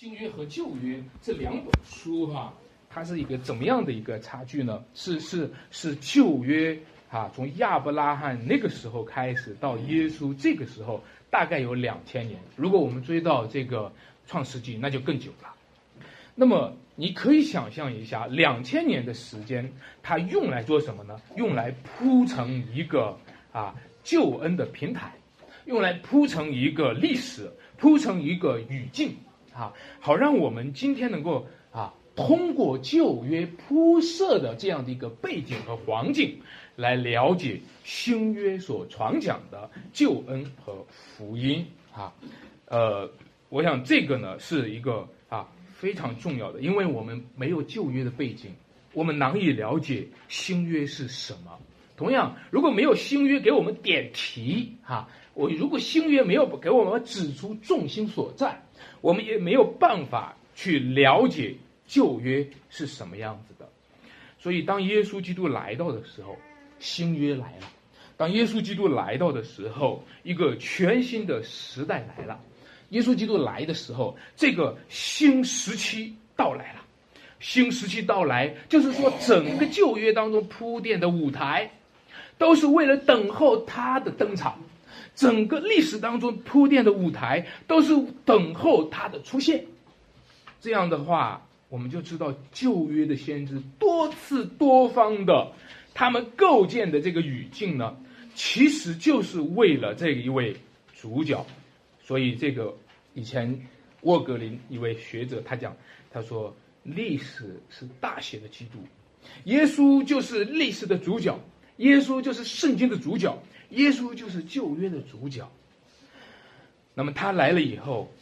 新约和旧约这两本书哈，它是一个怎么样的一个差距呢？是是是旧约啊，从亚伯拉罕那个时候开始到耶稣这个时候，大概有两千年。如果我们追到这个创世纪，那就更久了。那么你可以想象一下，两千年的时间，它用来做什么呢？用来铺成一个啊救恩的平台，用来铺成一个历史，铺成一个语境。啊，好让我们今天能够啊，通过旧约铺设的这样的一个背景和环境，来了解新约所传讲的救恩和福音啊。呃，我想这个呢是一个啊非常重要的，因为我们没有旧约的背景，我们难以了解新约是什么。同样，如果没有新约给我们点题哈，我如果新约没有给我们指出重心所在。我们也没有办法去了解旧约是什么样子的，所以当耶稣基督来到的时候，新约来了；当耶稣基督来到的时候，一个全新的时代来了。耶稣基督来的时候，这个新时期到来了。新时期到来，就是说整个旧约当中铺垫的舞台，都是为了等候他的登场。整个历史当中铺垫的舞台都是等候他的出现，这样的话，我们就知道旧约的先知多次多方的，他们构建的这个语境呢，其实就是为了这一位主角。所以，这个以前沃格林一位学者他讲，他说历史是大写的基督，耶稣就是历史的主角，耶稣就是圣经的主角。耶稣就是旧约的主角。那么他来了以后，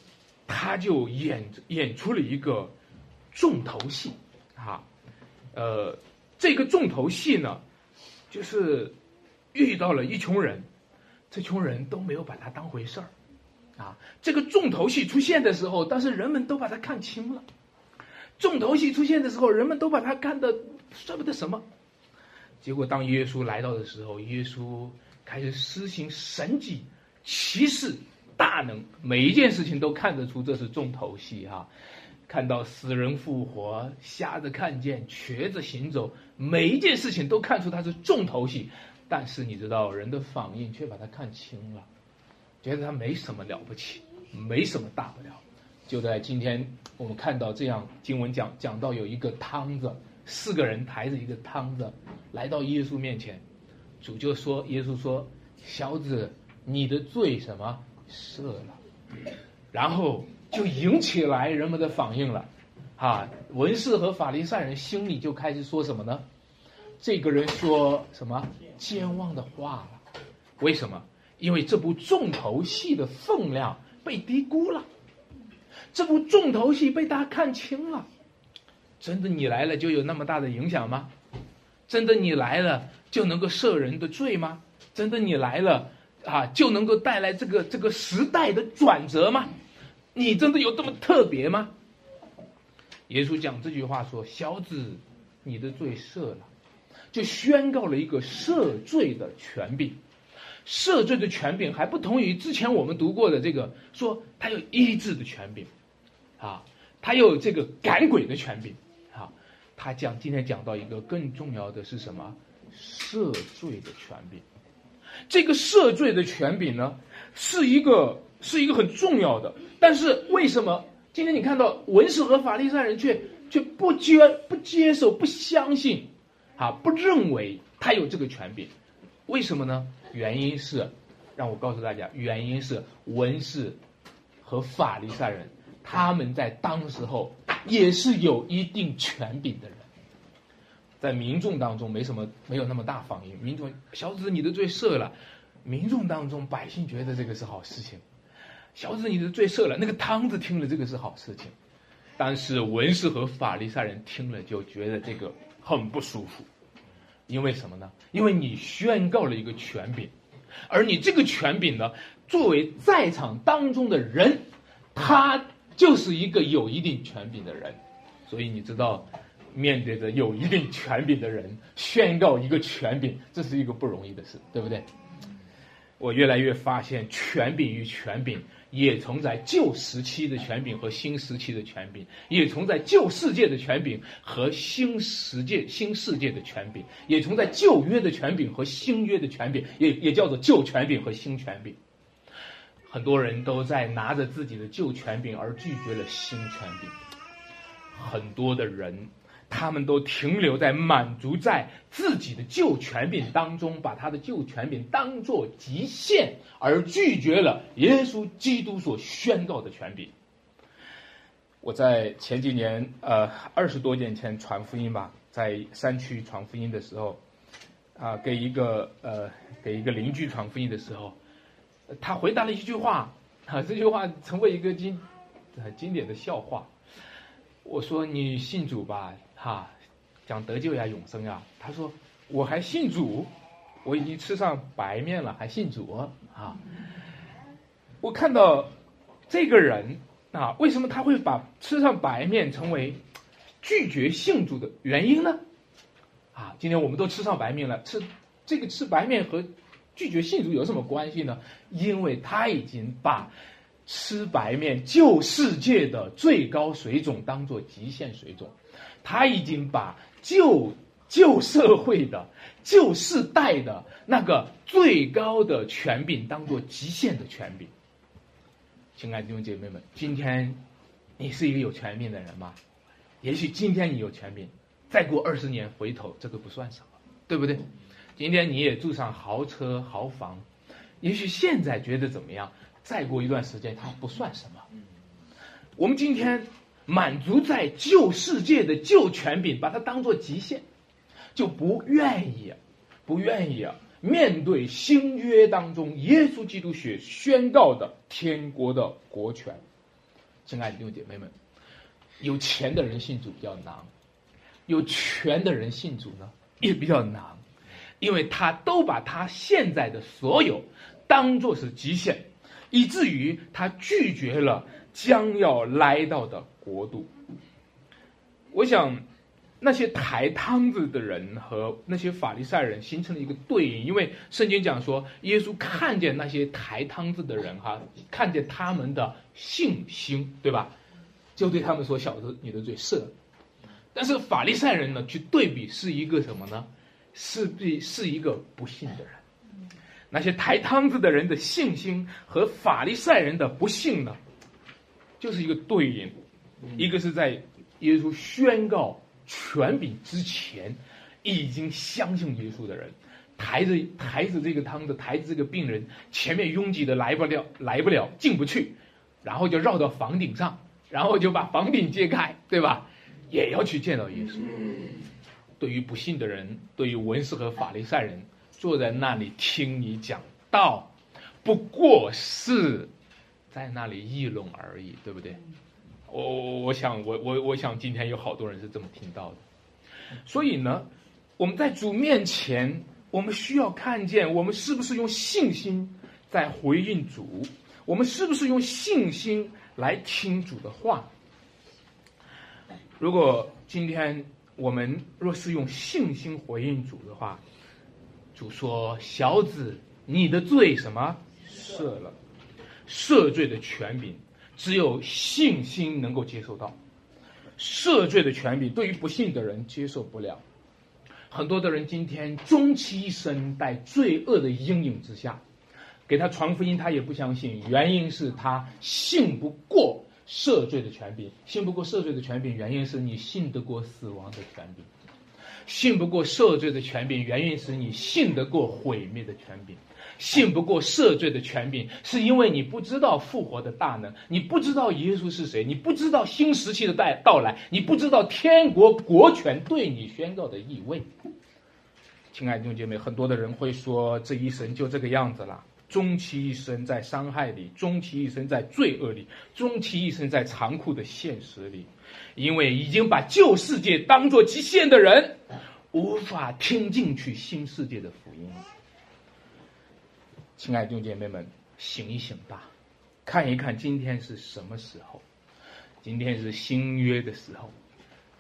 他就演演出了一个重头戏，啊，呃，这个重头戏呢，就是遇到了一群人，这群人都没有把他当回事儿，啊，这个重头戏出现的时候，但是人们都把他看清了。重头戏出现的时候，人们都把他看的算不得什么。结果当耶稣来到的时候，耶稣。开始施行神迹、奇事、大能，每一件事情都看得出这是重头戏哈。看到死人复活、瞎子看见、瘸子行走，每一件事情都看出它是重头戏。但是你知道，人的反应却把它看轻了，觉得他没什么了不起，没什么大不了。就在今天，我们看到这样经文讲讲到有一个汤子，四个人抬着一个汤子来到耶稣面前。主就说：“耶稣说，小子，你的罪什么赦了？然后就引起来人们的反应了，啊，文士和法利赛人心里就开始说什么呢？这个人说什么健忘的话了？为什么？因为这部重头戏的分量被低估了，这部重头戏被大家看清了。真的，你来了就有那么大的影响吗？真的，你来了？”就能够赦人的罪吗？真的你来了啊，就能够带来这个这个时代的转折吗？你真的有这么特别吗？耶稣讲这句话说：“小子，你的罪赦了。”就宣告了一个赦罪的权柄。赦罪的权柄还不同于之前我们读过的这个，说他有医治的权柄，啊，他有这个赶鬼的权柄，啊，他讲今天讲到一个更重要的是什么？赦罪的权柄，这个赦罪的权柄呢，是一个是一个很重要的。但是为什么今天你看到文士和法利赛人却却不接不接受不相信，啊，不认为他有这个权柄？为什么呢？原因是，让我告诉大家，原因是文士和法利赛人他们在当时候也是有一定权柄的人。在民众当中没什么，没有那么大反应。民众小子，你的罪赦了。民众当中，百姓觉得这个是好事情。小子，你的罪赦了。那个汤子听了这个是好事情，但是文士和法利赛人听了就觉得这个很不舒服。因为什么呢？因为你宣告了一个权柄，而你这个权柄呢，作为在场当中的人，他就是一个有一定权柄的人，所以你知道。面对着有一定权柄的人 宣告一个权柄，这是一个不容易的事，对不对？我越来越发现，权柄与权柄也存在旧时期的权柄和新时期的权柄，也存在旧世界的权柄和新世界新世界的权柄，也存在旧约的权柄和新约的权柄，也也叫做旧权柄和新权柄。很多人都在拿着自己的旧权柄而拒绝了新权柄，很多的人。他们都停留在满足在自己的旧权柄当中，把他的旧权柄当做极限，而拒绝了耶稣基督所宣告的权柄。我在前几年，呃，二十多年前传福音吧，在山区传福音的时候，啊，给一个呃，给一个邻居传福音的时候，他回答了一句话，啊，这句话成为一个经很经典的笑话。我说：“你信主吧。”哈，讲得救呀，永生呀。他说：“我还信主，我已经吃上白面了，还信主啊。”我看到这个人啊，为什么他会把吃上白面成为拒绝信主的原因呢？啊，今天我们都吃上白面了，吃这个吃白面和拒绝信主有什么关系呢？因为他已经把吃白面救世界的最高水准当做极限水准。他已经把旧旧社会的旧世代的那个最高的权柄当做极限的权柄。亲爱的弟兄姐妹们，今天你是一个有权柄的人吗？也许今天你有权柄，再过二十年回头这个不算什么，对不对？今天你也住上豪车豪房，也许现在觉得怎么样？再过一段时间它不算什么。我们今天。满足在旧世界的旧权柄，把它当做极限，就不愿意，不愿意啊！面对新约当中耶稣基督学宣告的天国的国权，亲爱的弟兄姐妹们，有钱的人信主比较难，有权的人信主呢也比较难，因为他都把他现在的所有当做是极限，以至于他拒绝了将要来到的。国度，我想那些抬汤子的人和那些法利赛人形成了一个对应，因为圣经讲说，耶稣看见那些抬汤子的人，哈，看见他们的信心，对吧？就对他们说：“小子，你的罪赦。”但是法利赛人呢，去对比是一个什么呢？是必是一个不信的人。那些抬汤子的人的信心和法利赛人的不信呢，就是一个对应。一个是在耶稣宣告权柄之前，已经相信耶稣的人，抬着抬着这个汤子，抬着这个病人，前面拥挤的来不了，来不了，进不去，然后就绕到房顶上，然后就把房顶揭开，对吧？也要去见到耶稣。对于不信的人，对于文士和法利赛人，坐在那里听你讲道，不过是在那里议论而已，对不对？我我我想我我我想今天有好多人是这么听到的，所以呢，我们在主面前，我们需要看见我们是不是用信心在回应主，我们是不是用信心来听主的话。如果今天我们若是用信心回应主的话，主说：“小子，你的罪什么赦了，赦罪的权柄。”只有信心能够接受到赦罪的权柄，对于不信的人接受不了。很多的人今天终其一生在罪恶的阴影之下，给他传福音他也不相信，原因是他信不过赦罪的权柄，信不过赦罪的权柄，原因是你信得过死亡的权柄，信不过赦罪的权柄，原因是你信得过毁灭的权柄。信不过赦罪的权柄，是因为你不知道复活的大能，你不知道耶稣是谁，你不知道新时期的到到来，你不知道天国国权对你宣告的意味。亲爱的弟兄姐妹，很多的人会说，这一生就这个样子了，终其一生在伤害里，终其一生在罪恶里，终其一生在残酷的现实里，因为已经把旧世界当作极限的人，无法听进去新世界的福音。亲爱的弟兄姐妹们，醒一醒吧，看一看今天是什么时候？今天是新约的时候，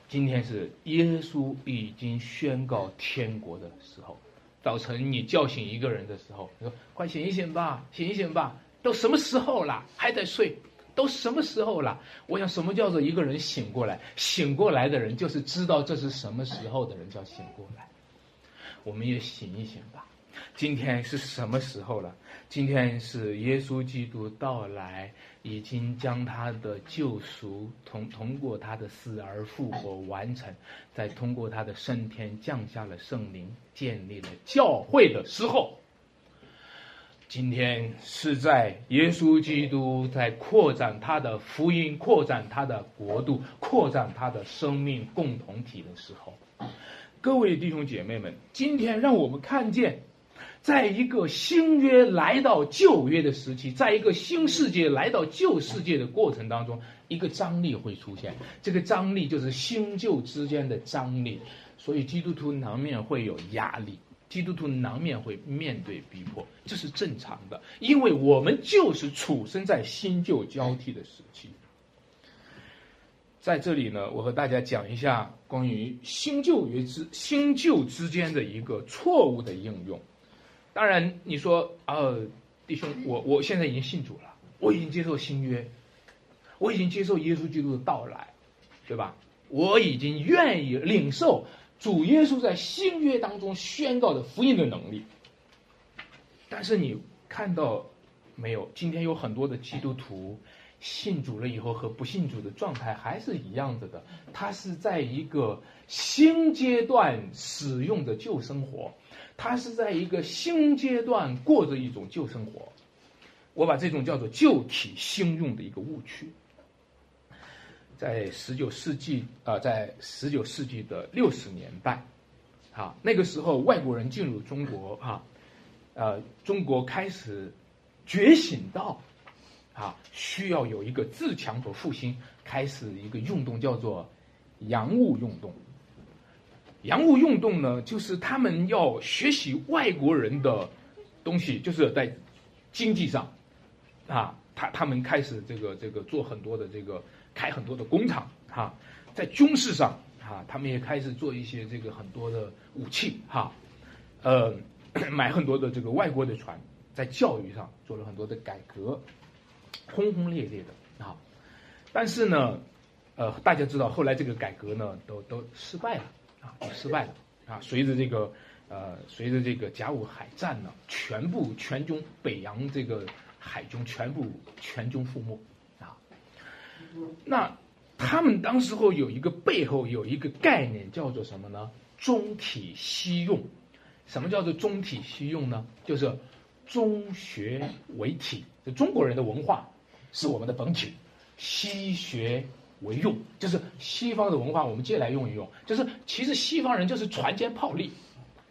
今天是耶稣已经宣告天国的时候。早晨你叫醒一个人的时候，你说：“快醒一醒吧，醒一醒吧！”都什么时候了，还在睡？都什么时候了？我想，什么叫做一个人醒过来？醒过来的人，就是知道这是什么时候的人叫醒过来。我们也醒一醒吧。今天是什么时候了？今天是耶稣基督到来，已经将他的救赎通通过他的死而复活完成，再通过他的升天降下了圣灵，建立了教会的时候。今天是在耶稣基督在扩展他的福音、扩展他的国度、扩展他的生命共同体的时候。各位弟兄姐妹们，今天让我们看见，在一个新约来到旧约的时期，在一个新世界来到旧世界的过程当中，一个张力会出现。这个张力就是新旧之间的张力，所以基督徒难免会有压力。基督徒难免会面对逼迫，这是正常的，因为我们就是处身在新旧交替的时期。在这里呢，我和大家讲一下关于新旧约之新旧之间的一个错误的应用。当然，你说啊，弟兄，我我现在已经信主了，我已经接受新约，我已经接受耶稣基督的到来，对吧？我已经愿意领受。主耶稣在新约当中宣告的福音的能力，但是你看到没有？今天有很多的基督徒信主了以后和不信主的状态还是一样子的，他是在一个新阶段使用的旧生活，他是在一个新阶段过着一种旧生活，我把这种叫做旧体新用的一个误区。在十九世纪啊，在十九世纪的六十年代，啊，那个时候外国人进入中国啊，呃，中国开始觉醒到啊，需要有一个自强和复兴，开始一个运动叫做洋务运动。洋务运动呢，就是他们要学习外国人的东西，就是在经济上啊，他他们开始这个这个做很多的这个。开很多的工厂，哈，在军事上，哈，他们也开始做一些这个很多的武器，哈，呃，买很多的这个外国的船，在教育上做了很多的改革，轰轰烈烈的，啊，但是呢，呃，大家知道后来这个改革呢，都都失败了，啊，就失败了，啊，随着这个，呃，随着这个甲午海战呢，全部全军北洋这个海军全部全军覆没啊。那他们当时候有一个背后有一个概念叫做什么呢？中体西用。什么叫做中体西用呢？就是中学为体，就中国人的文化是我们的本体，西学为用，就是西方的文化我们借来用一用。就是其实西方人就是船坚炮利，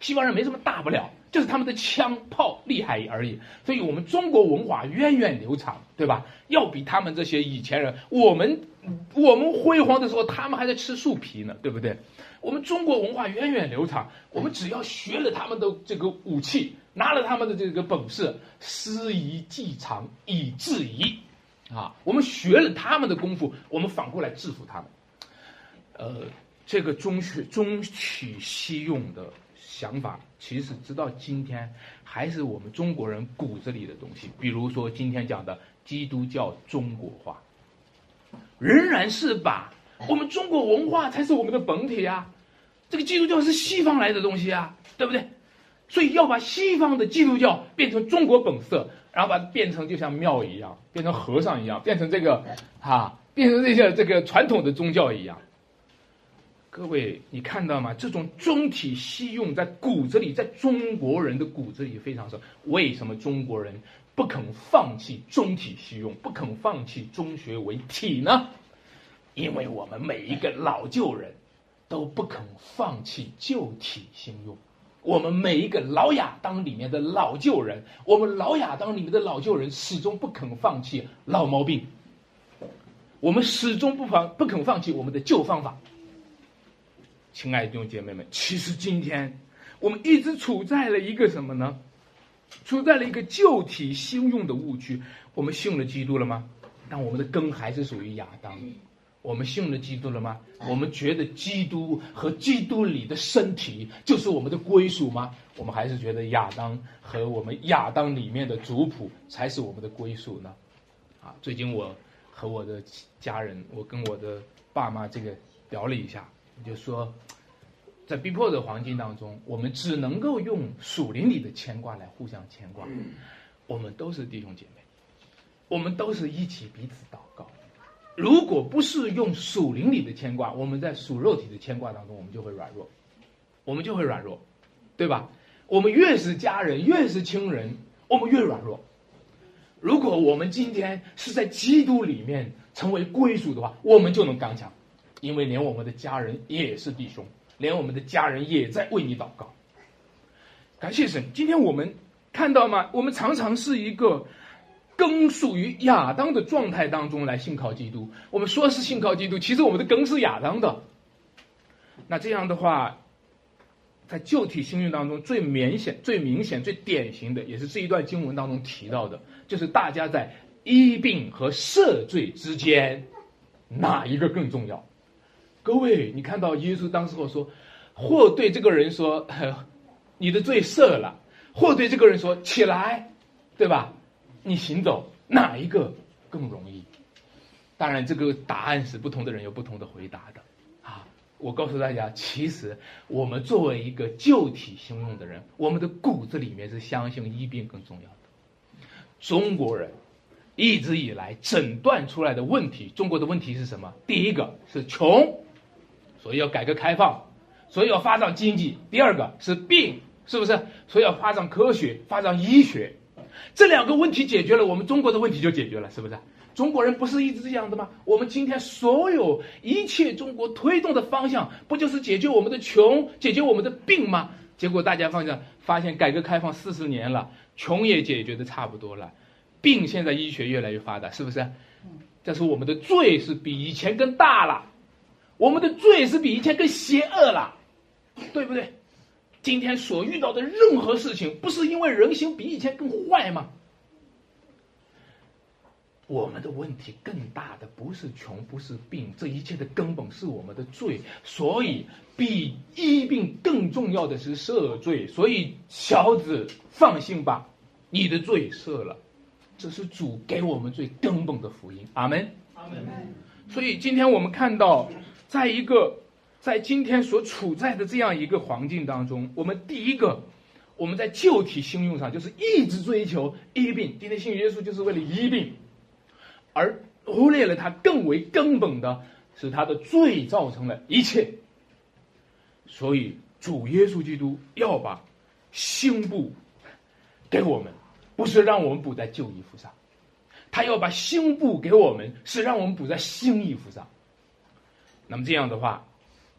西方人没什么大不了。就是他们的枪炮厉害而已，所以我们中国文化源远流长，对吧？要比他们这些以前人，我们我们辉煌的时候，他们还在吃树皮呢，对不对？我们中国文化源远流长，我们只要学了他们的这个武器，拿了他们的这个本事，师夷技长以制夷，啊，我们学了他们的功夫，我们反过来制服他们。呃，这个中学中取西用的。想法其实直到今天还是我们中国人骨子里的东西。比如说今天讲的基督教中国化，仍然是把我们中国文化才是我们的本体啊。这个基督教是西方来的东西啊，对不对？所以要把西方的基督教变成中国本色，然后把它变成就像庙一样，变成和尚一样，变成这个啊，变成这些这个传统的宗教一样。各位，你看到吗？这种中体西用在骨子里，在中国人的骨子里非常深。为什么中国人不肯放弃中体西用，不肯放弃中学为体呢？因为我们每一个老旧人都不肯放弃旧体新用。我们每一个老亚当里面的老旧人，我们老亚当里面的老旧人始终不肯放弃老毛病。我们始终不放不肯放弃我们的旧方法。亲爱的弟兄姐妹们，其实今天我们一直处在了一个什么呢？处在了一个旧体新用的误区。我们信了基督了吗？但我们的根还是属于亚当，我们信了基督了吗？我们觉得基督和基督里的身体就是我们的归属吗？我们还是觉得亚当和我们亚当里面的族谱才是我们的归属呢？啊，最近我和我的家人，我跟我的爸妈这个聊了一下，就说，在逼迫的环境当中，我们只能够用属灵里的牵挂来互相牵挂。我们都是弟兄姐妹，我们都是一起彼此祷告。如果不是用属灵里的牵挂，我们在属肉体的牵挂当中，我们就会软弱，我们就会软弱，对吧？我们越是家人，越是亲人，我们越软弱。如果我们今天是在基督里面成为归属的话，我们就能刚强，因为连我们的家人也是弟兄，连我们的家人也在为你祷告。感谢神，今天我们看到吗？我们常常是一个。根属于亚当的状态当中来信靠基督，我们说是信靠基督，其实我们的根是亚当的。那这样的话，在旧体新约当中最明显、最明显、最典型的，也是这一段经文当中提到的，就是大家在医病和赦罪之间，哪一个更重要？各位，你看到耶稣当时候说，或对这个人说，你的罪赦了，或对这个人说起来，对吧？你行走哪一个更容易？当然，这个答案是不同的人有不同的回答的。啊，我告诉大家，其实我们作为一个旧体信用的人，我们的骨子里面是相信医病更重要的。中国人一直以来诊断出来的问题，中国的问题是什么？第一个是穷，所以要改革开放，所以要发展经济；第二个是病，是不是？所以要发展科学，发展医学。这两个问题解决了，我们中国的问题就解决了，是不是？中国人不是一直这样的吗？我们今天所有一切中国推动的方向，不就是解决我们的穷，解决我们的病吗？结果大家发现，发现改革开放四十年了，穷也解决的差不多了，病现在医学越来越发达，是不是？但是我们的罪是比以前更大了，我们的罪是比以前更邪恶了，对不对？今天所遇到的任何事情，不是因为人心比以前更坏吗？我们的问题更大的不是穷，不是病，这一切的根本是我们的罪。所以，比医病更重要的是赦罪。所以，小子放心吧，你的罪赦了，这是主给我们最根本的福音。阿门。阿门。所以，今天我们看到，在一个。在今天所处在的这样一个环境当中，我们第一个，我们在旧体信用上就是一直追求医病。今天信耶稣就是为了医病，而忽略了他更为根本的是他的罪造成了一切。所以主耶稣基督要把新布给我们，不是让我们补在旧衣服上，他要把新布给我们，是让我们补在新衣服上。那么这样的话。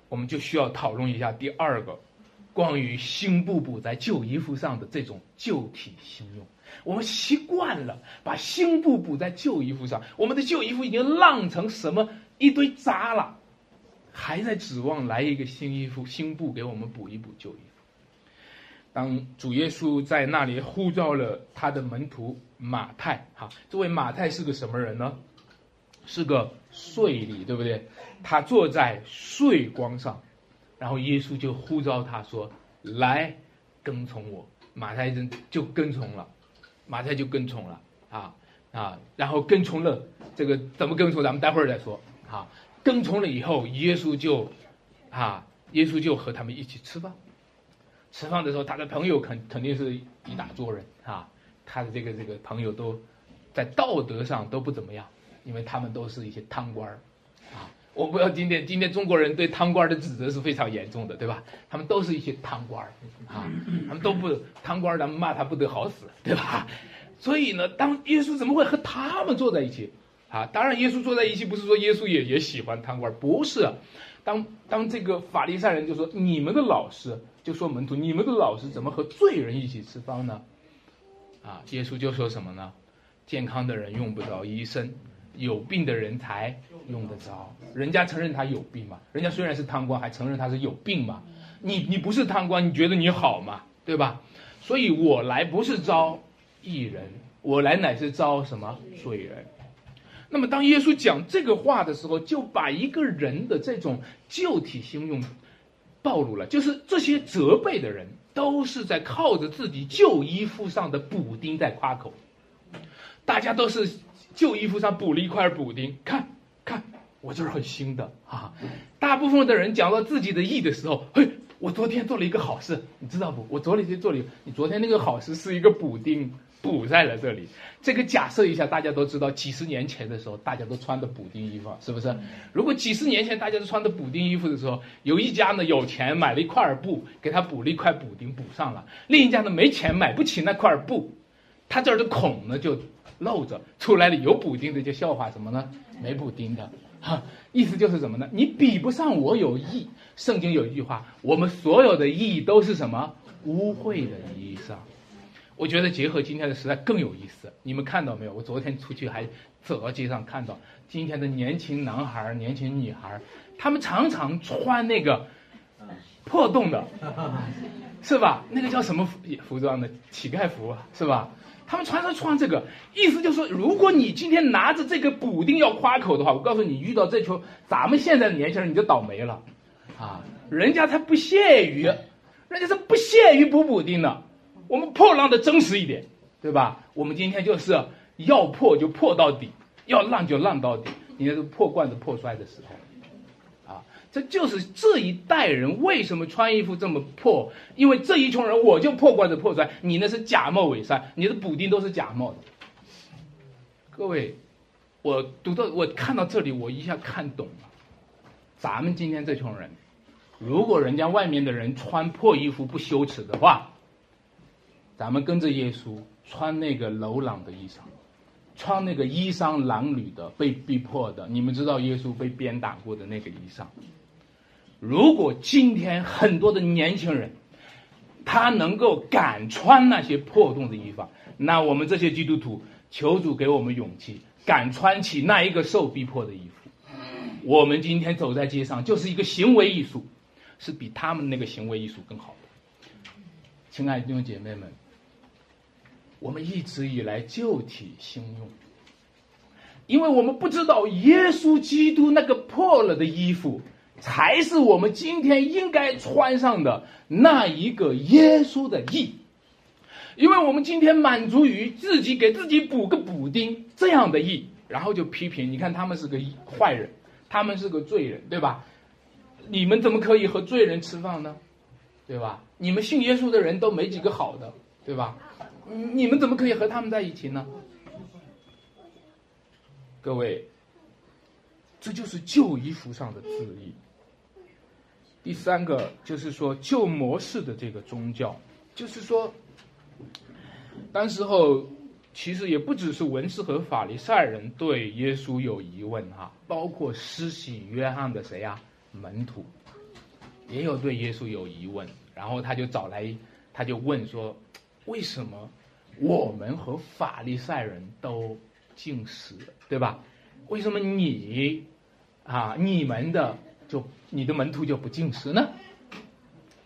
我们就需要讨论一下第二个，关于新布补在旧衣服上的这种旧体新用。我们习惯了把新布补在旧衣服上，我们的旧衣服已经烂成什么一堆渣了，还在指望来一个新衣服、新布给我们补一补旧衣服。当主耶稣在那里呼召了他的门徒马太，哈，这位马太是个什么人呢？是个税吏，对不对？他坐在税光上，然后耶稣就呼召他说：“来，跟从我。”马太就就跟从了，马太就跟从了啊啊，然后跟从了这个怎么跟从？咱们待会儿再说啊。跟从了以后，耶稣就啊，耶稣就和他们一起吃饭。吃饭的时候，他的朋友肯肯定是一大桌人啊，他的这个这个朋友都在道德上都不怎么样，因为他们都是一些贪官儿啊。我不要今天，今天中国人对贪官的指责是非常严重的，对吧？他们都是一些贪官儿啊，他们都不贪官，咱们骂他不得好死，对吧？所以呢，当耶稣怎么会和他们坐在一起啊？当然，耶稣坐在一起不是说耶稣也也喜欢贪官，不是。当当这个法利赛人就说你们的老师就说门徒，你们的老师怎么和罪人一起吃饭呢？啊，耶稣就说什么呢？健康的人用不着医生。有病的人才用得着，人家承认他有病嘛？人家虽然是贪官，还承认他是有病嘛？你你不是贪官，你觉得你好吗？对吧？所以我来不是招义人，我来乃是招什么罪人？那么当耶稣讲这个话的时候，就把一个人的这种旧体心用暴露了，就是这些责备的人都是在靠着自己旧衣服上的补丁在夸口，大家都是旧衣服上补了一块补丁，看看我这是很新的啊。大部分的人讲到自己的义的时候，嘿，我昨天做了一个好事，你知道不？我昨天做了，你昨天那个好事是一个补丁。补在了这里，这个假设一下，大家都知道，几十年前的时候，大家都穿的补丁衣服，是不是？如果几十年前大家都穿的补丁衣服的时候，有一家呢有钱买了一块布，给他补了一块补丁补上了；另一家呢没钱买不起那块布，他这儿的孔呢就露着，出来了有补丁的就笑话什么呢？没补丁的，哈，意思就是什么呢？你比不上我有义。圣经有一句话，我们所有的义都是什么？污秽的衣裳。我觉得结合今天的时代更有意思。你们看到没有？我昨天出去还走到街上看到今天的年轻男孩、年轻女孩，他们常常穿那个破洞的，是吧？那个叫什么服服装的？乞丐服是吧？他们穿着穿这个，意思就是，如果你今天拿着这个补丁要夸口的话，我告诉你，遇到这群咱们现在的年轻人，你就倒霉了啊！人家他不屑于，人家是不屑于补补丁的。我们破浪的真实一点，对吧？我们今天就是要破就破到底，要浪就浪到底。你那是破罐子破摔的时候，这就是这一代人为什么穿衣服这么破？因为这一群人我就破罐子破摔，你那是假冒伪善，你的补丁都是假冒的。各位，我读到我看到这里，我一下看懂了。咱们今天这群人，如果人家外面的人穿破衣服不羞耻的话，咱们跟着耶稣穿那个柔朗的衣裳，穿那个衣裳褴褛的、被逼迫的。你们知道耶稣被鞭打过的那个衣裳。如果今天很多的年轻人，他能够敢穿那些破洞的衣服，那我们这些基督徒，求主给我们勇气，敢穿起那一个受逼迫的衣服。我们今天走在街上，就是一个行为艺术，是比他们那个行为艺术更好的。亲爱的弟兄姐妹们。我们一直以来旧体新用，因为我们不知道耶稣基督那个破了的衣服，才是我们今天应该穿上的那一个耶稣的义。因为我们今天满足于自己给自己补个补丁这样的义，然后就批评，你看他们是个坏人，他们是个罪人，对吧？你们怎么可以和罪人吃饭呢？对吧？你们信耶稣的人都没几个好的，对吧？你们怎么可以和他们在一起呢？各位，这就是旧衣服上的字义。第三个就是说旧模式的这个宗教，就是说，当时候其实也不只是文士和法利赛人对耶稣有疑问哈，包括施洗约翰的谁呀门徒，也有对耶稣有疑问，然后他就找来，他就问说，为什么？我们和法利赛人都进食，对吧？为什么你啊，你们的就你的门徒就不进食呢？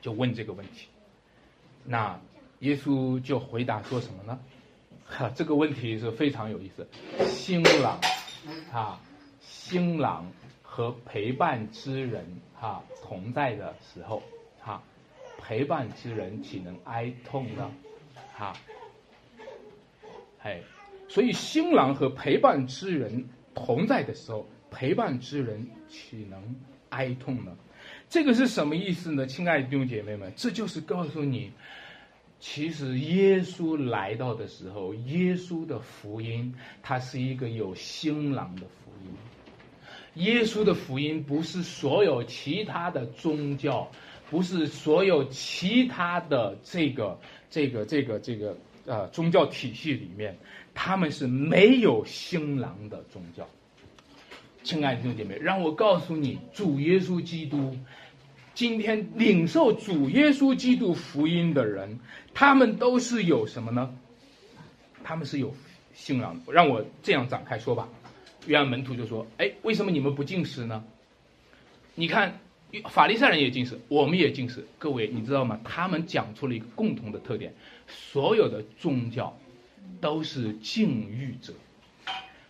就问这个问题。那耶稣就回答说什么呢？哈，这个问题是非常有意思。新郎啊，新郎和陪伴之人哈同在的时候，哈，陪伴之人岂能哀痛呢？哈。哎，所以新郎和陪伴之人同在的时候，陪伴之人岂能哀痛呢？这个是什么意思呢？亲爱的弟兄姐妹们，这就是告诉你，其实耶稣来到的时候，耶稣的福音，它是一个有新郎的福音。耶稣的福音不是所有其他的宗教，不是所有其他的这个这个这个这个。呃，宗教体系里面，他们是没有新郎的宗教。亲爱的弟兄姐妹，让我告诉你，主耶稣基督，今天领受主耶稣基督福音的人，他们都是有什么呢？他们是有新郎。让我这样展开说吧。约翰门徒就说：“哎，为什么你们不进食呢？你看，法利赛人也近视，我们也近视。各位，你知道吗？他们讲出了一个共同的特点。”所有的宗教都是禁欲者，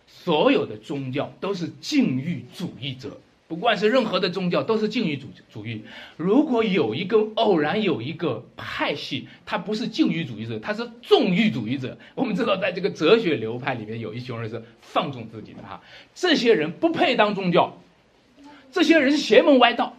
所有的宗教都是禁欲主义者，不管是任何的宗教都是禁欲主主义。如果有一个偶然有一个派系，他不是禁欲主义者，他是纵欲主义者。我们知道，在这个哲学流派里面，有一群人是放纵自己的哈，这些人不配当宗教，这些人邪门歪道。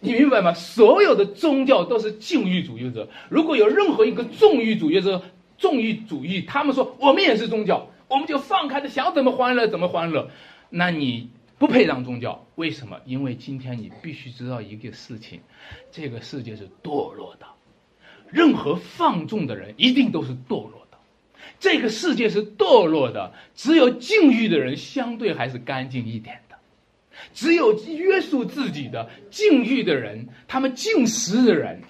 你明白吗？所有的宗教都是禁欲主义者。如果有任何一个纵欲主义者、纵欲主义，他们说我们也是宗教，我们就放开的想怎么欢乐怎么欢乐，那你不配当宗教。为什么？因为今天你必须知道一个事情：这个世界是堕落的，任何放纵的人一定都是堕落的。这个世界是堕落的，只有禁欲的人相对还是干净一点。只有约束自己的禁欲的人，他们禁食的人，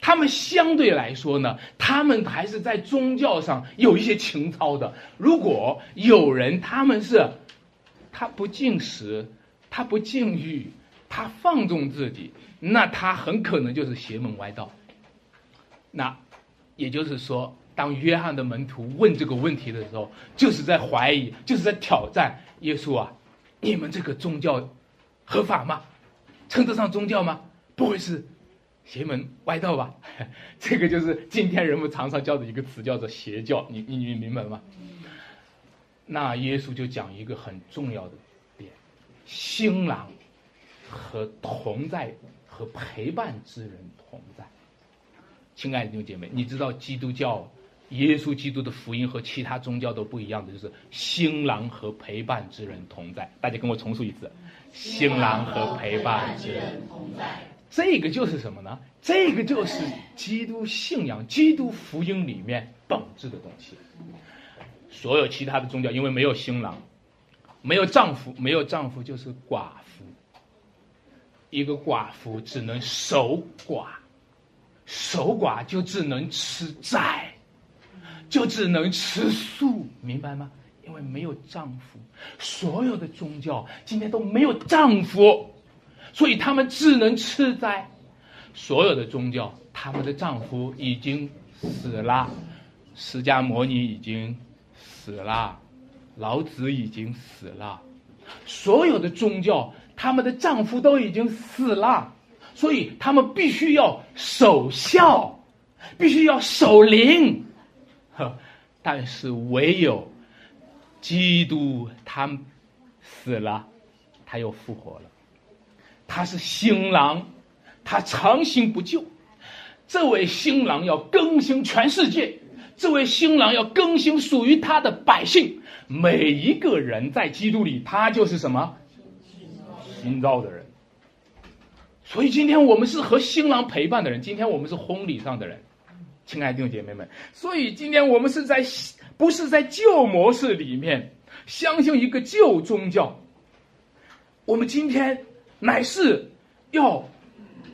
他们相对来说呢，他们还是在宗教上有一些情操的。如果有人他们是，他不禁食，他不禁欲，他放纵自己，那他很可能就是邪门歪道。那也就是说，当约翰的门徒问这个问题的时候，就是在怀疑，就是在挑战耶稣啊。你们这个宗教合法吗？称得上宗教吗？不会是邪门歪道吧？这个就是今天人们常常叫的一个词，叫做邪教。你你你明白吗？那耶稣就讲一个很重要的点：新郎和同在和陪伴之人同在。亲爱的弟兄姐妹，你知道基督教？耶稣基督的福音和其他宗教都不一样的，就是新郎和陪伴之人同在。大家跟我重述一次：新郎和陪伴之人同在。这个就是什么呢？这个就是基督信仰、基督福音里面本质的东西。所有其他的宗教，因为没有新郎，没有丈夫，没有丈夫就是寡妇。一个寡妇只能守寡，守寡就只能吃斋。就只能吃素，明白吗？因为没有丈夫，所有的宗教今天都没有丈夫，所以他们只能吃斋。所有的宗教，他们的丈夫已经死了，释迦牟尼已经死了，老子已经死了，所有的宗教，他们的丈夫都已经死了，所以他们必须要守孝，必须要守灵。但是唯有基督，他死了，他又复活了。他是新郎，他长新不旧。这位新郎要更新全世界，这位新郎要更新属于他的百姓。每一个人在基督里，他就是什么新造的人。所以今天我们是和新郎陪伴的人，今天我们是婚礼上的人。亲爱的弟兄姐妹们，所以今天我们是在不是在旧模式里面相信一个旧宗教，我们今天乃是要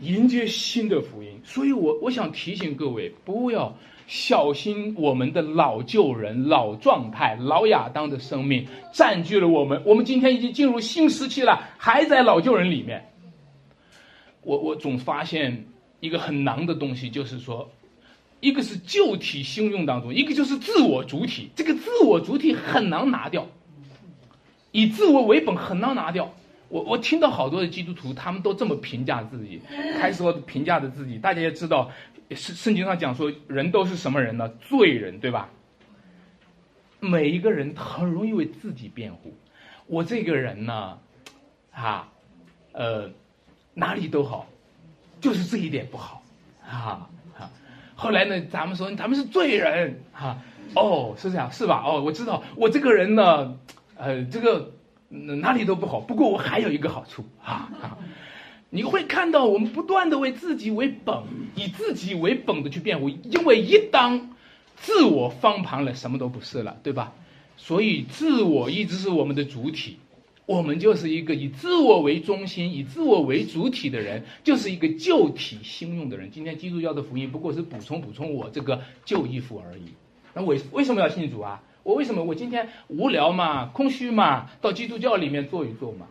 迎接新的福音。所以我我想提醒各位，不要小心我们的老旧人、老状态、老亚当的生命占据了我们。我们今天已经进入新时期了，还在老旧人里面。我我总发现一个很难的东西，就是说。一个是旧体新用当中，一个就是自我主体。这个自我主体很难拿掉，以自我为本很难拿掉。我我听到好多的基督徒，他们都这么评价自己，开始评价的自己。大家也知道，圣圣经上讲说，人都是什么人呢？罪人，对吧？每一个人很容易为自己辩护。我这个人呢，啊，呃，哪里都好，就是这一点不好，啊。后来呢？咱们说咱们是罪人哈，哦，是这样是吧？哦，我知道我这个人呢，呃，这个哪里都不好。不过我还有一个好处啊啊！你会看到我们不断的为自己为本，以自己为本的去辩护，因为一当自我翻盘了，什么都不是了，对吧？所以自我一直是我们的主体。我们就是一个以自我为中心、以自我为主体的人，就是一个旧体新用的人。今天基督教的福音不过是补充补充我这个旧衣服而已。那为为什么要信主啊？我为什么我今天无聊嘛、空虚嘛，到基督教里面坐一坐嘛？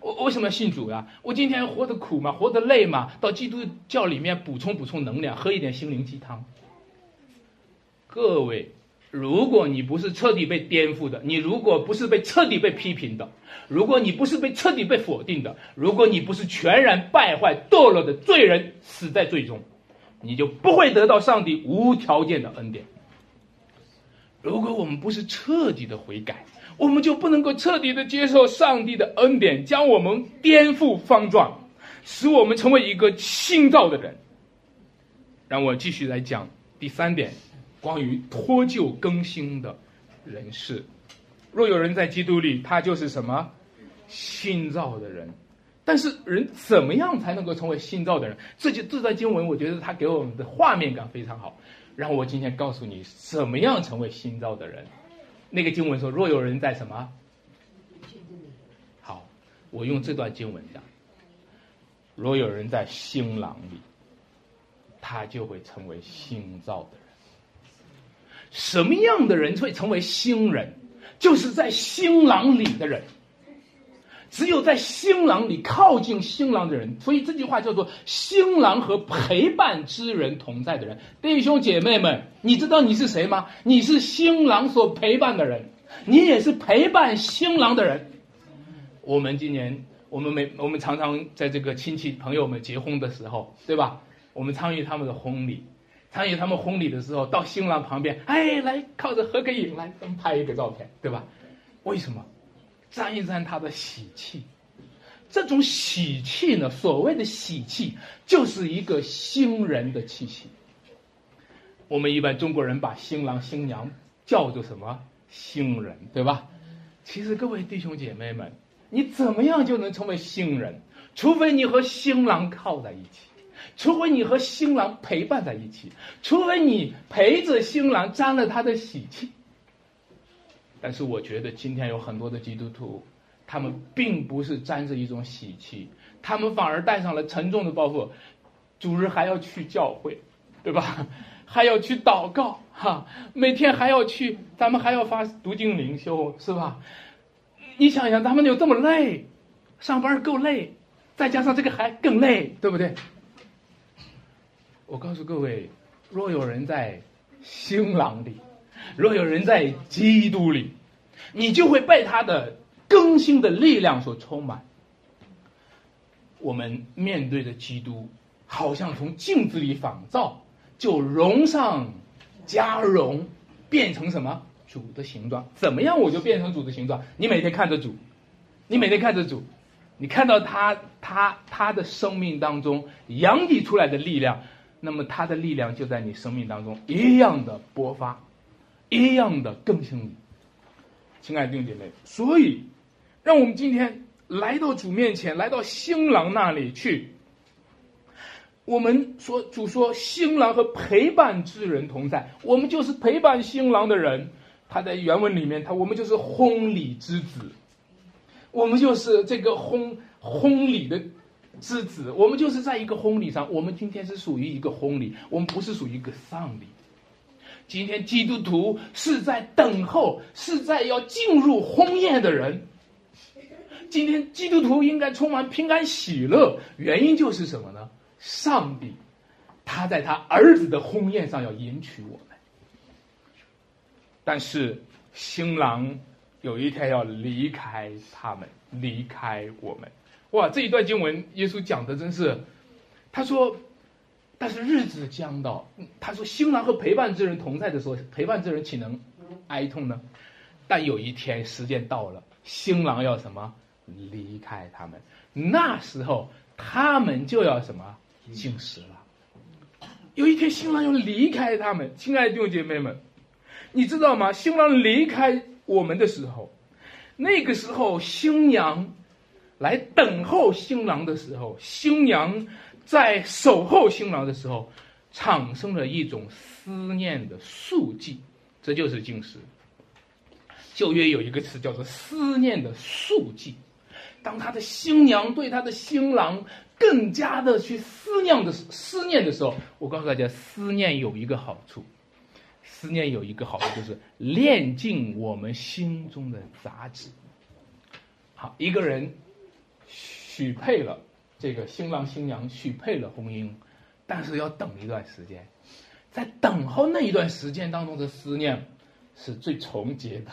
我为什么要信主呀？我今天活得苦嘛、活得累嘛，到基督教里面补充补充能量，喝一点心灵鸡汤。各位，如果你不是彻底被颠覆的，你如果不是被彻底被批评的，如果你不是被彻底被否定的，如果你不是全然败坏堕落的罪人，死在最终，你就不会得到上帝无条件的恩典。如果我们不是彻底的悔改，我们就不能够彻底的接受上帝的恩典，将我们颠覆方状，使我们成为一个新造的人。让我继续来讲第三点，关于脱旧更新的人士。若有人在基督里，他就是什么新造的人。但是人怎么样才能够成为新造的人？这就这段经文，我觉得他给我们的画面感非常好。然后我今天告诉你，怎么样成为新造的人。那个经文说：“若有人在什么？”好，我用这段经文讲：“若有人在新郎里，他就会成为新造的人。什么样的人会成为新人？就是在新郎里的人。只有在新郎里靠近新郎的人，所以这句话叫做‘新郎和陪伴之人同在的人’。弟兄姐妹们。”你知道你是谁吗？你是新郎所陪伴的人，你也是陪伴新郎的人。我们今年，我们每我们常常在这个亲戚朋友们结婚的时候，对吧？我们参与他们的婚礼，参与他们婚礼的时候，到新郎旁边，哎，来靠着合个影，来咱们拍一个照片，对吧？为什么？沾一沾他的喜气。这种喜气呢，所谓的喜气，就是一个新人的气息。我们一般中国人把新郎新娘叫做什么新人，对吧？其实各位弟兄姐妹们，你怎么样就能成为新人？除非你和新郎靠在一起，除非你和新郎陪伴在一起，除非你陪着新郎沾了他的喜气。但是我觉得今天有很多的基督徒，他们并不是沾着一种喜气，他们反而带上了沉重的包袱，主日还要去教会，对吧？还要去祷告哈，每天还要去，咱们还要发读经灵修，是吧？你想想，咱们有这么累，上班够累，再加上这个还更累，对不对？我告诉各位，若有人在新郎里，若有人在基督里，你就会被他的更新的力量所充满。我们面对着基督，好像从镜子里仿造。就融上加融，变成什么主的形状？怎么样我就变成主的形状？你每天看着主，你每天看着主，你看到他他他的生命当中洋溢出来的力量，那么他的力量就在你生命当中一样的勃发，一样的更新你。亲爱的弟兄姐妹，所以让我们今天来到主面前，来到新郎那里去。我们说主说新郎和陪伴之人同在，我们就是陪伴新郎的人。他在原文里面，他我们就是婚礼之子，我们就是这个婚婚礼的之子，我们就是在一个婚礼上。我们今天是属于一个婚礼，我们不是属于一个丧礼。今天基督徒是在等候，是在要进入婚宴的人。今天基督徒应该充满平安喜乐，原因就是什么呢？上帝，他在他儿子的婚宴上要迎娶我们，但是新郎有一天要离开他们，离开我们。哇，这一段经文，耶稣讲的真是，他说，但是日子将到，他说新郎和陪伴之人同在的时候，陪伴之人岂能哀痛呢？但有一天时间到了，新郎要什么离开他们，那时候他们就要什么？进食了。有一天，新郎要离开他们。亲爱的弟兄姐妹们，你知道吗？新郎离开我们的时候，那个时候新娘来等候新郎的时候，新娘在守候新郎的时候，产生了一种思念的速记，这就是进食。旧约有一个词叫做“思念的速记”，当他的新娘对他的新郎。更加的去思念的思念的时候，我告诉大家，思念有一个好处，思念有一个好处就是炼尽我们心中的杂质。好，一个人许配了这个新郎新娘许配了婚姻，但是要等一段时间，在等候那一段时间当中的思念，是最纯洁的，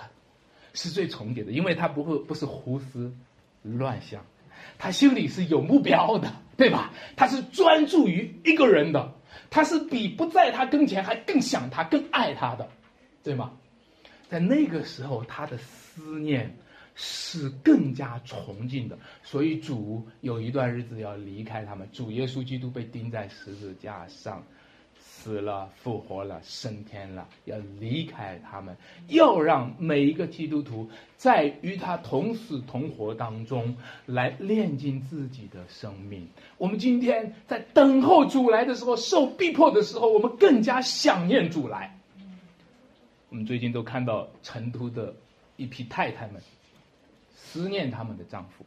是最纯洁的，因为他不会不是胡思乱想，他心里是有目标的，对吧？他是专注于一个人的，他是比不在他跟前还更想他、更爱他的，对吗？在那个时候，他的思念是更加崇敬的，所以主有一段日子要离开他们，主耶稣基督被钉在十字架上。死了，复活了，升天了，要离开他们，要让每一个基督徒在与他同死同活当中来炼尽自己的生命。我们今天在等候主来的时候，受逼迫的时候，我们更加想念主来。我们最近都看到成都的一批太太们思念他们的丈夫，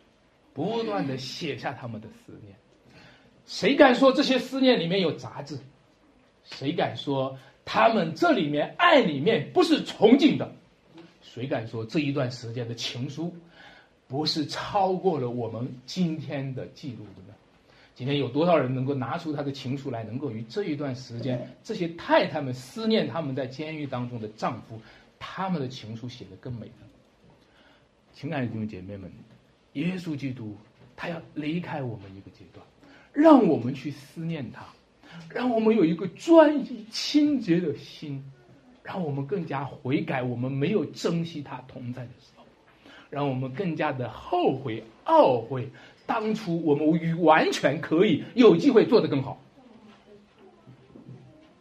不断的写下他们的思念。谁敢说这些思念里面有杂质？谁敢说他们这里面爱里面不是崇敬的？谁敢说这一段时间的情书不是超过了我们今天的记录的呢？今天有多少人能够拿出他的情书来，能够与这一段时间这些太太们思念他们在监狱当中的丈夫，他们的情书写得更美呢？亲爱的弟兄姐妹们，耶稣基督他要离开我们一个阶段，让我们去思念他。让我们有一个专一清洁的心，让我们更加悔改。我们没有珍惜他同在的时候，让我们更加的后悔懊悔当初我们与完全可以有机会做得更好。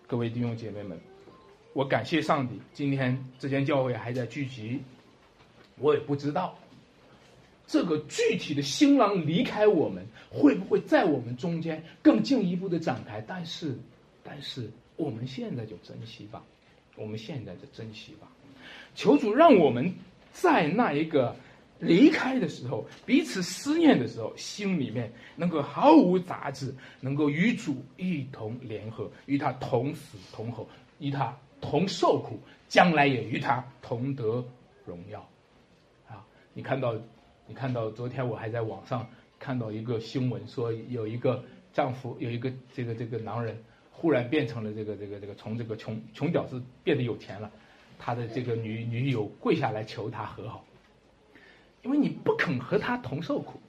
各位弟兄姐妹们，我感谢上帝，今天这间教会还在聚集，我也不知道。这个具体的新郎离开我们，会不会在我们中间更进一步的展开？但是，但是我们现在就珍惜吧，我们现在就珍惜吧。求主让我们在那一个离开的时候，彼此思念的时候，心里面能够毫无杂质，能够与主一同联合，与他同死同活，与他同受苦，将来也与他同得荣耀。啊，你看到？你看到昨天我还在网上看到一个新闻，说有一个丈夫有一个这个这个男人，忽然变成了这个这个这个从这个穷穷屌丝变得有钱了，他的这个女女友跪下来求他和好，因为你不肯和他同受苦，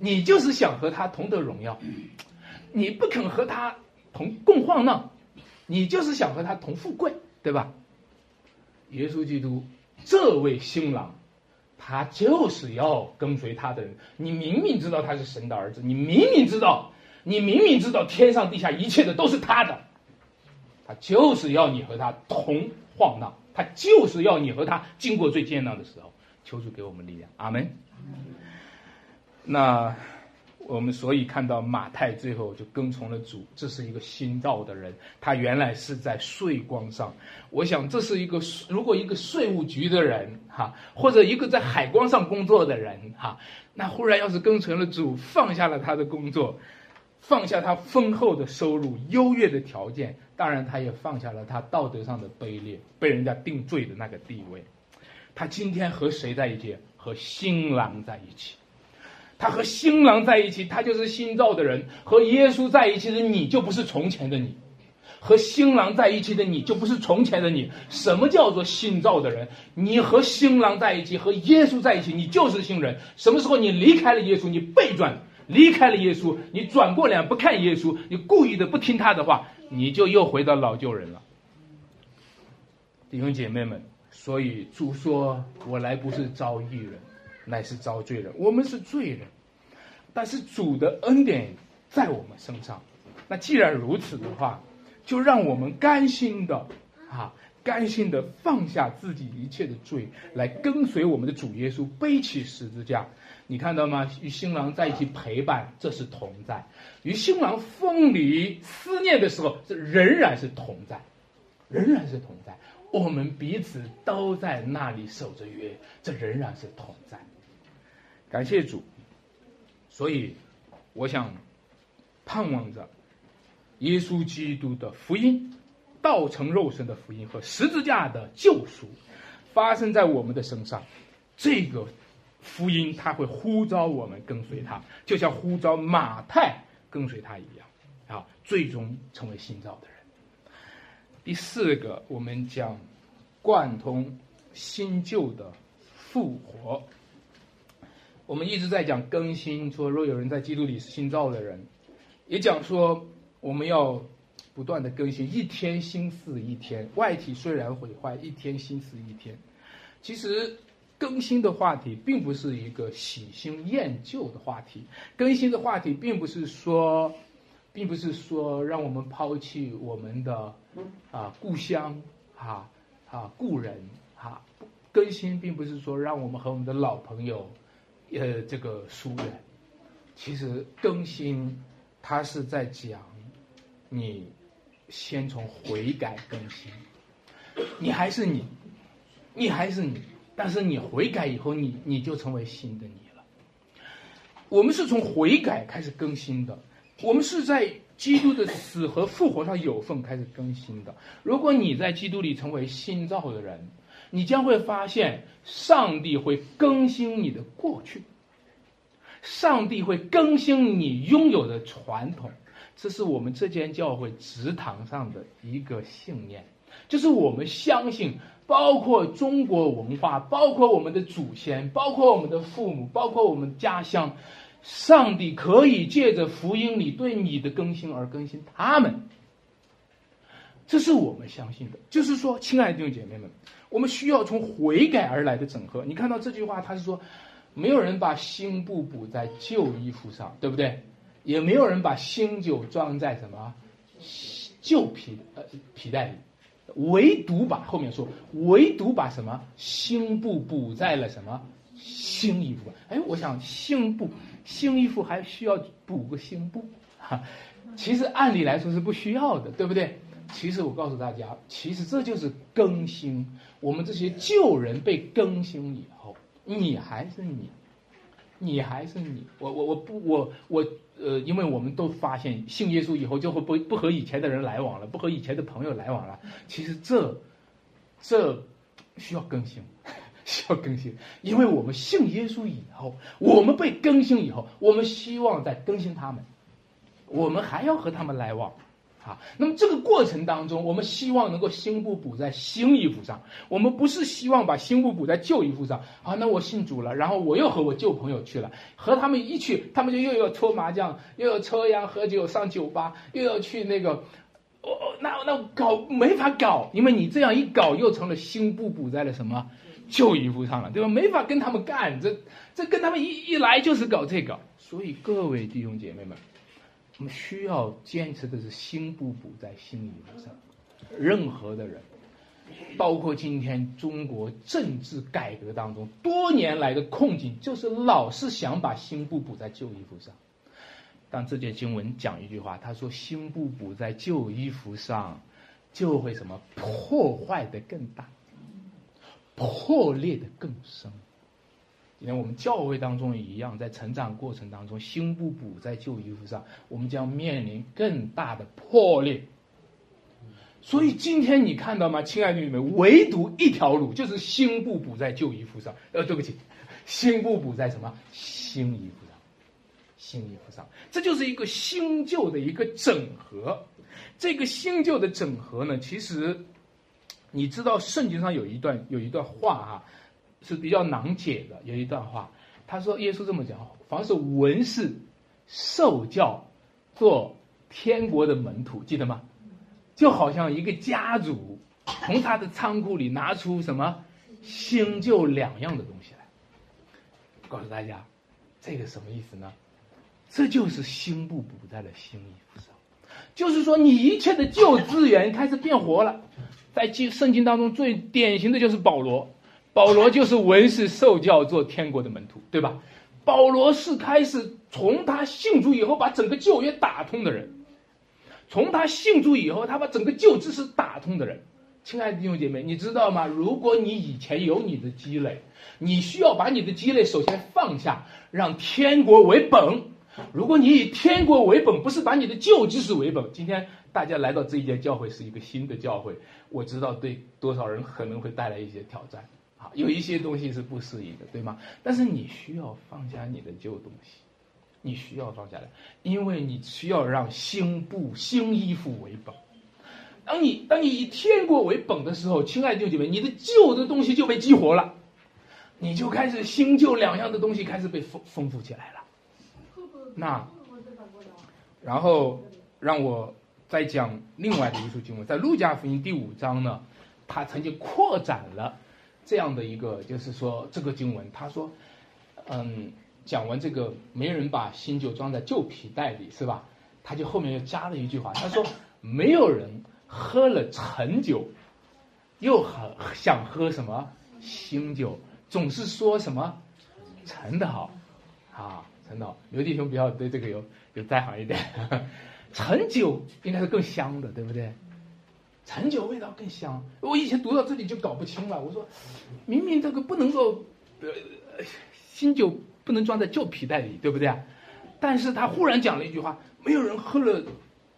你就是想和他同得荣耀，你不肯和他同共患难，你就是想和他同富贵，对吧？耶稣基督这位新郎。他就是要跟随他的人。你明明知道他是神的儿子，你明明知道，你明明知道天上地下一切的都是他的，他就是要你和他同晃荡，他就是要你和他经过最艰难的时候。求主给我们力量，阿门。那。我们所以看到马太最后就跟从了主，这是一个新造的人。他原来是在税光上，我想这是一个如果一个税务局的人哈，或者一个在海关上工作的人哈，那忽然要是跟从了主，放下了他的工作，放下他丰厚的收入、优越的条件，当然他也放下了他道德上的卑劣、被人家定罪的那个地位。他今天和谁在一起？和新郎在一起。他和新郎在一起，他就是新造的人；和耶稣在一起的你就不是从前的你，和新郎在一起的你就不是从前的你。什么叫做新造的人？你和新郎在一起，和耶稣在一起，你就是新人。什么时候你离开了耶稣，你背转离开了耶稣，你转过脸不看耶稣，你故意的不听他的话，你就又回到老旧人了。弟兄姐妹们，所以主说：“我来不是招义人。”乃是遭罪人，我们是罪人，但是主的恩典在我们身上。那既然如此的话，就让我们甘心的啊，甘心的放下自己一切的罪，来跟随我们的主耶稣，背起十字架。你看到吗？与新郎在一起陪伴，这是同在；与新郎分离思念的时候，这仍然是同在，仍然是同在。我们彼此都在那里守着约，这仍然是同在。感谢主，所以我想盼望着耶稣基督的福音，道成肉身的福音和十字架的救赎发生在我们的身上。这个福音他会呼召我们跟随他，就像呼召马太跟随他一样，啊，最终成为新造的人。第四个，我们讲贯通新旧的复活。我们一直在讲更新，说若有人在基督里是新造的人，也讲说我们要不断的更新，一天新似一天。外体虽然毁坏，一天新似一天。其实更新的话题并不是一个喜新厌旧的话题，更新的话题并不是说，并不是说让我们抛弃我们的啊故乡啊啊故人啊，更新并不是说让我们和我们的老朋友。呃，这个书人，其实更新，它是在讲，你先从悔改更新，你还是你，你还是你，但是你悔改以后，你你就成为新的你了。我们是从悔改开始更新的，我们是在基督的死和复活上有份开始更新的。如果你在基督里成为新造的人。你将会发现，上帝会更新你的过去，上帝会更新你拥有的传统，这是我们这间教会职堂上的一个信念，就是我们相信，包括中国文化，包括我们的祖先，包括我们的父母，包括我们家乡，上帝可以借着福音里对你的更新而更新他们。这是我们相信的，就是说，亲爱的弟兄姐妹们。我们需要从悔改而来的整合。你看到这句话，他是说，没有人把新布补在旧衣服上，对不对？也没有人把新酒装在什么旧皮呃皮带里，唯独把后面说，唯独把什么新布补在了什么新衣服。哎，我想新布新衣服还需要补个新布哈？其实按理来说是不需要的，对不对？其实我告诉大家，其实这就是更新。我们这些旧人被更新以后，你还是你，你还是你。我我我不我我呃，因为我们都发现信耶稣以后就会不不和以前的人来往了，不和以前的朋友来往了。其实这这需要更新，需要更新，因为我们信耶稣以后，我们被更新以后，我们希望再更新他们，我们还要和他们来往。啊，那么这个过程当中，我们希望能够新布补在新衣服上，我们不是希望把新布补在旧衣服上。啊，那我信主了，然后我又和我旧朋友去了，和他们一去，他们就又要搓麻将，又要抽烟喝酒，上酒吧，又要去那个，哦，那那搞没法搞，因为你这样一搞，又成了新布补在了什么旧衣服上了，对吧？没法跟他们干，这这跟他们一一来就是搞这个，所以各位弟兄姐妹们。我们需要坚持的是心不补在心里上。任何的人，包括今天中国政治改革当中多年来的困境，就是老是想把心不补在旧衣服上。但这节经文讲一句话，他说：“心不补在旧衣服上，就会什么破坏的更大，破裂的更深。”连我们教会当中也一样，在成长过程当中，心不补在旧衣服上，我们将面临更大的破裂。所以今天你看到吗，亲爱的弟兄们，唯独一条路，就是心不补在旧衣服上。呃，对不起，心不补在什么新衣服上？新衣服上，这就是一个新旧的一个整合。这个新旧的整合呢，其实你知道，圣经上有一段有一段话哈。是比较难解的。有一段话，他说：“耶稣这么讲，凡是文士受教做天国的门徒，记得吗？就好像一个家主从他的仓库里拿出什么新旧两样的东西来，告诉大家，这个什么意思呢？这就是新布补在了新衣服上，就是说你一切的旧资源开始变活了。在经圣经当中最典型的就是保罗。”保罗就是文士受教做天国的门徒，对吧？保罗是开始从他信主以后把整个旧约打通的人，从他信主以后，他把整个旧知识打通的人。亲爱的弟兄姐妹，你知道吗？如果你以前有你的积累，你需要把你的积累首先放下，让天国为本。如果你以天国为本，不是把你的旧知识为本，今天大家来到这一间教会是一个新的教会，我知道对多少人可能会带来一些挑战。有一些东西是不适宜的，对吗？但是你需要放下你的旧东西，你需要放下来，因为你需要让新布、新衣服为本。当你当你以天国为本的时候，亲爱的弟兄姐妹，你的旧的东西就被激活了，你就开始新旧两样的东西开始被丰丰富起来了。那，然后让我再讲另外的一处经文，在路加福音第五章呢，他曾经扩展了这样的一个，就是说这个经文，他说，嗯，讲完这个，没人把新酒装在旧皮袋里，是吧？他就后面又加了一句话，他说，没有人喝了陈酒，又很想喝什么新酒，总是说什么陈的好，啊。陈的好，刘弟兄比较对这个有有在行一点。陈酒应该是更香的，对不对？陈酒味道更香。我以前读到这里就搞不清了。我说，明明这个不能够，呃，新酒不能装在旧皮袋里，对不对？但是他忽然讲了一句话：没有人喝了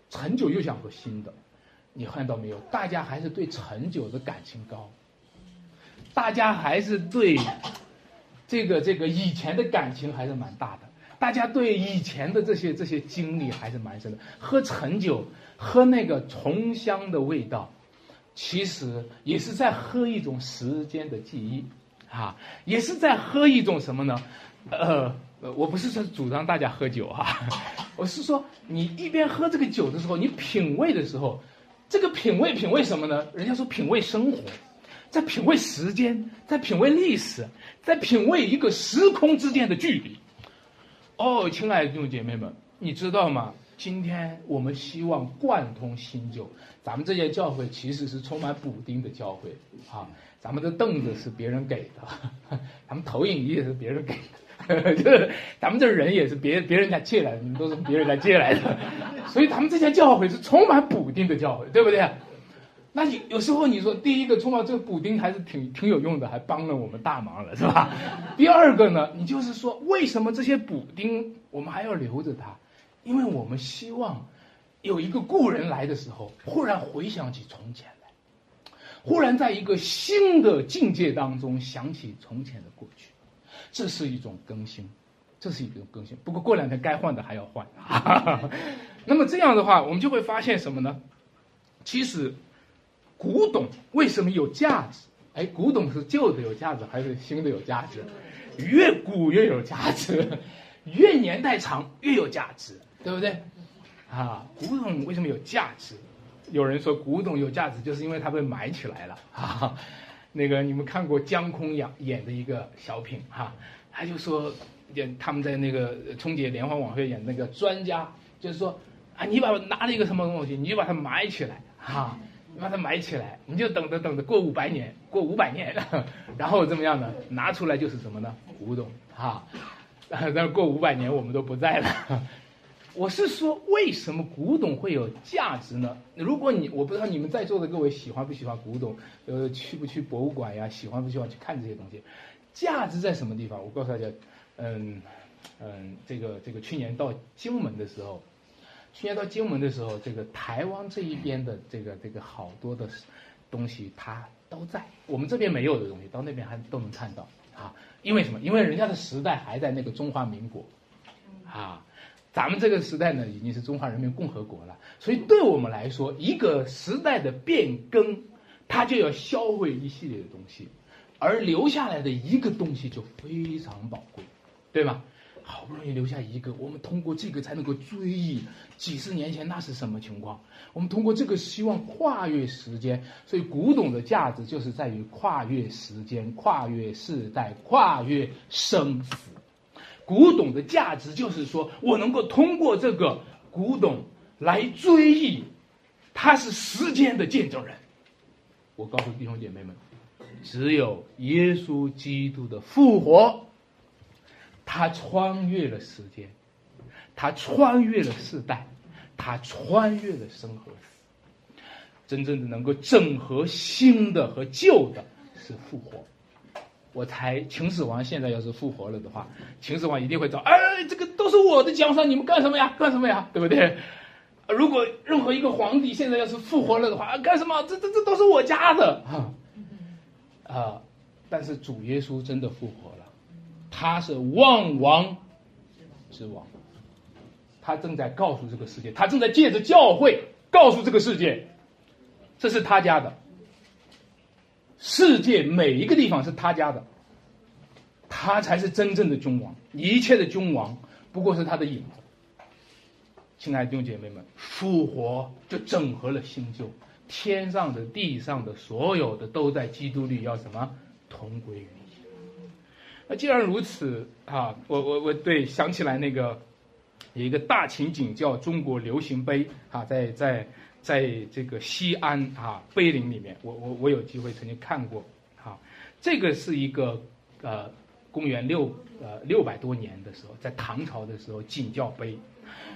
陈酒又想喝新的。你看到没有？大家还是对陈酒的感情高，大家还是对这个这个以前的感情还是蛮大的。大家对以前的这些这些经历还是蛮深的。喝陈酒，喝那个重香的味道，其实也是在喝一种时间的记忆，啊，也是在喝一种什么呢？呃，我不是说主张大家喝酒啊，我是说你一边喝这个酒的时候，你品味的时候，这个品味品味什么呢？人家说品味生活，在品味时间，在品味历史，在品味一个时空之间的距离。哦，亲爱的弟兄姐妹们，你知道吗？今天我们希望贯通新旧。咱们这些教会其实是充满补丁的教会啊。咱们的凳子是别人给的，咱们投影仪也是别人给的，就是咱们这人也是别别人家借来的，你们都是别人家借来的。所以咱们这些教会是充满补丁的教会，对不对？那有有时候你说，第一个冲到这个补丁还是挺挺有用的，还帮了我们大忙了，是吧？第二个呢，你就是说，为什么这些补丁我们还要留着它？因为我们希望有一个故人来的时候，忽然回想起从前来，忽然在一个新的境界当中想起从前的过去，这是一种更新，这是一种更新。不过过两天该换的还要换。那么这样的话，我们就会发现什么呢？其实。古董为什么有价值？哎，古董是旧的有价值还是新的有价值？越古越有价值，越年代长越有价值，对不对？啊，古董为什么有价值？有人说古董有价值，就是因为它被埋起来了 啊。那个你们看过姜昆演演的一个小品哈，他就说演他们在那个春节联欢晚会演那个专家，就是说啊，你把拿了一个什么东西，你就把它埋起来哈。你把它埋起来，你就等着等着过五百年，过五百年，然后怎么样呢？拿出来就是什么呢？古董哈啊！但过五百年我们都不在了。我是说，为什么古董会有价值呢？如果你我不知道你们在座的各位喜欢不喜欢古董，呃，去不去博物馆呀？喜欢不喜欢去看这些东西？价值在什么地方？我告诉大家，嗯嗯，这个这个去年到荆门的时候。去年到金门的时候，这个台湾这一边的这个这个好多的东西，它都在我们这边没有的东西，到那边还都能看到啊。因为什么？因为人家的时代还在那个中华民国，啊，咱们这个时代呢已经是中华人民共和国了。所以对我们来说，一个时代的变更，它就要销毁一系列的东西，而留下来的一个东西就非常宝贵，对吗？好不容易留下一个，我们通过这个才能够追忆几十年前那是什么情况。我们通过这个希望跨越时间，所以古董的价值就是在于跨越时间、跨越世代、跨越生死。古董的价值就是说我能够通过这个古董来追忆，他是时间的见证人。我告诉弟兄姐妹们，只有耶稣基督的复活。他穿越了时间，他穿越了世代，他穿越了生和死，真正的能够整合新的和旧的，是复活。我猜秦始皇现在要是复活了的话，秦始皇一定会找，哎，这个都是我的江山，你们干什么呀？干什么呀？对不对？如果任何一个皇帝现在要是复活了的话，干什么？这这这都是我家的啊！啊！但是主耶稣真的复活了。他是万王之王，他正在告诉这个世界，他正在借着教会告诉这个世界，这是他家的。世界每一个地方是他家的，他才是真正的君王，一切的君王不过是他的影子。亲爱的弟兄姐妹们，复活就整合了新旧，天上的、地上的所有的都在基督里要什么同归于一。那既然如此啊，我我我对想起来那个有一个大情景叫中国流行杯啊，在在。在这个西安啊碑林里面，我我我有机会曾经看过，啊，这个是一个呃公元六呃六百多年的时候，在唐朝的时候景教碑，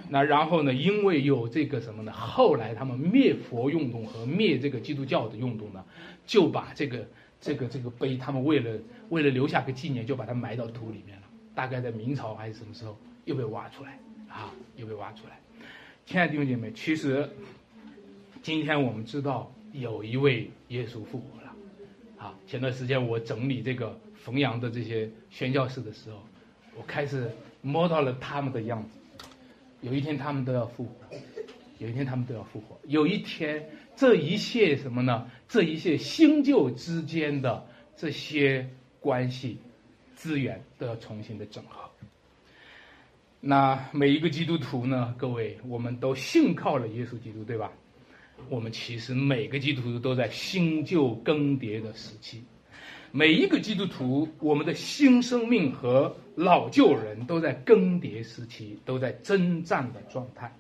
那然后呢，因为有这个什么呢？后来他们灭佛运动和灭这个基督教的运动呢，就把这个这个这个碑，他们为了为了留下个纪念，就把它埋到土里面了。大概在明朝还是什么时候又被挖出来啊？又被挖出来。亲爱的弟兄姐妹，其实。今天我们知道有一位耶稣复活了，啊，前段时间我整理这个冯阳的这些宣教士的时候，我开始摸到了他们的样子。有一天他们都要复活，有一天他们都要复活，有一天这一切什么呢？这一切新旧之间的这些关系资源都要重新的整合。那每一个基督徒呢？各位，我们都信靠了耶稣基督，对吧？我们其实每个基督徒都在新旧更迭的时期，每一个基督徒，我们的新生命和老旧人都在更迭时期，都在征战的状态。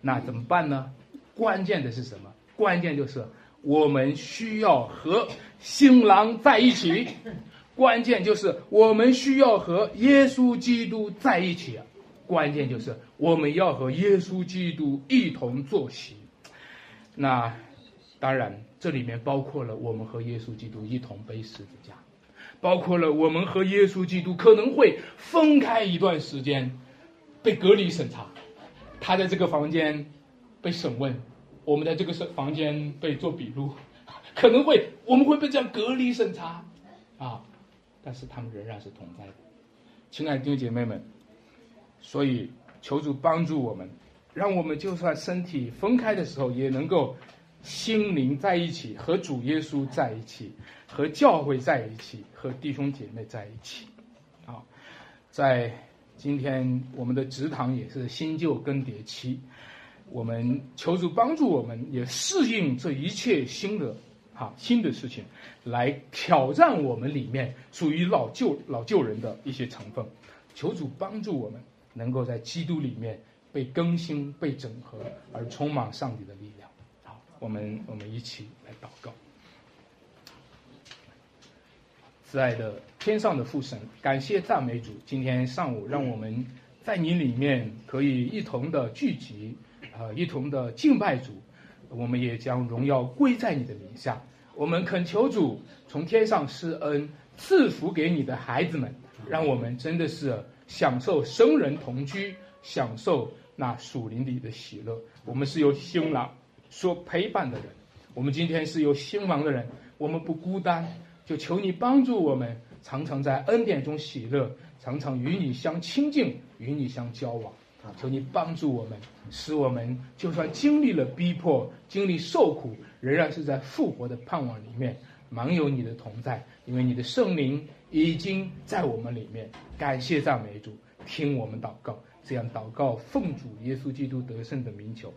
那怎么办呢？关键的是什么？关键就是我们需要和新郎在一起，关键就是我们需要和耶稣基督在一起，关键就是我们要和耶稣基督一同坐席。那当然，这里面包括了我们和耶稣基督一同背十字架，包括了我们和耶稣基督可能会分开一段时间，被隔离审查。他在这个房间被审问，我们在这个房房间被做笔录，可能会我们会被这样隔离审查啊。但是他们仍然是同在的，亲爱的弟兄姐妹们，所以求主帮助我们。让我们就算身体分开的时候，也能够心灵在一起，和主耶稣在一起，和教会在一起，和弟兄姐妹在一起。啊，在今天我们的职堂也是新旧更迭期，我们求主帮助我们，也适应这一切新的啊新的事情，来挑战我们里面属于老旧老旧人的一些成分。求主帮助我们，能够在基督里面。被更新、被整合，而充满上帝的力量。好，我们我们一起来祷告。慈爱的天上的父神，感谢赞美主，今天上午让我们在你里面可以一同的聚集，呃，一同的敬拜主。我们也将荣耀归在你的名下。我们恳求主从天上施恩，赐福给你的孩子们，让我们真的是享受生人同居，享受。那属灵里的喜乐，我们是有新郎所陪伴的人，我们今天是有新郎的人，我们不孤单，就求你帮助我们，常常在恩典中喜乐，常常与你相亲近，与你相交往。求你帮助我们，使我们就算经历了逼迫，经历受苦，仍然是在复活的盼望里面，满有你的同在，因为你的圣灵已经在我们里面。感谢赞美主，听我们祷告。这样祷告，奉主耶稣基督得胜的名求。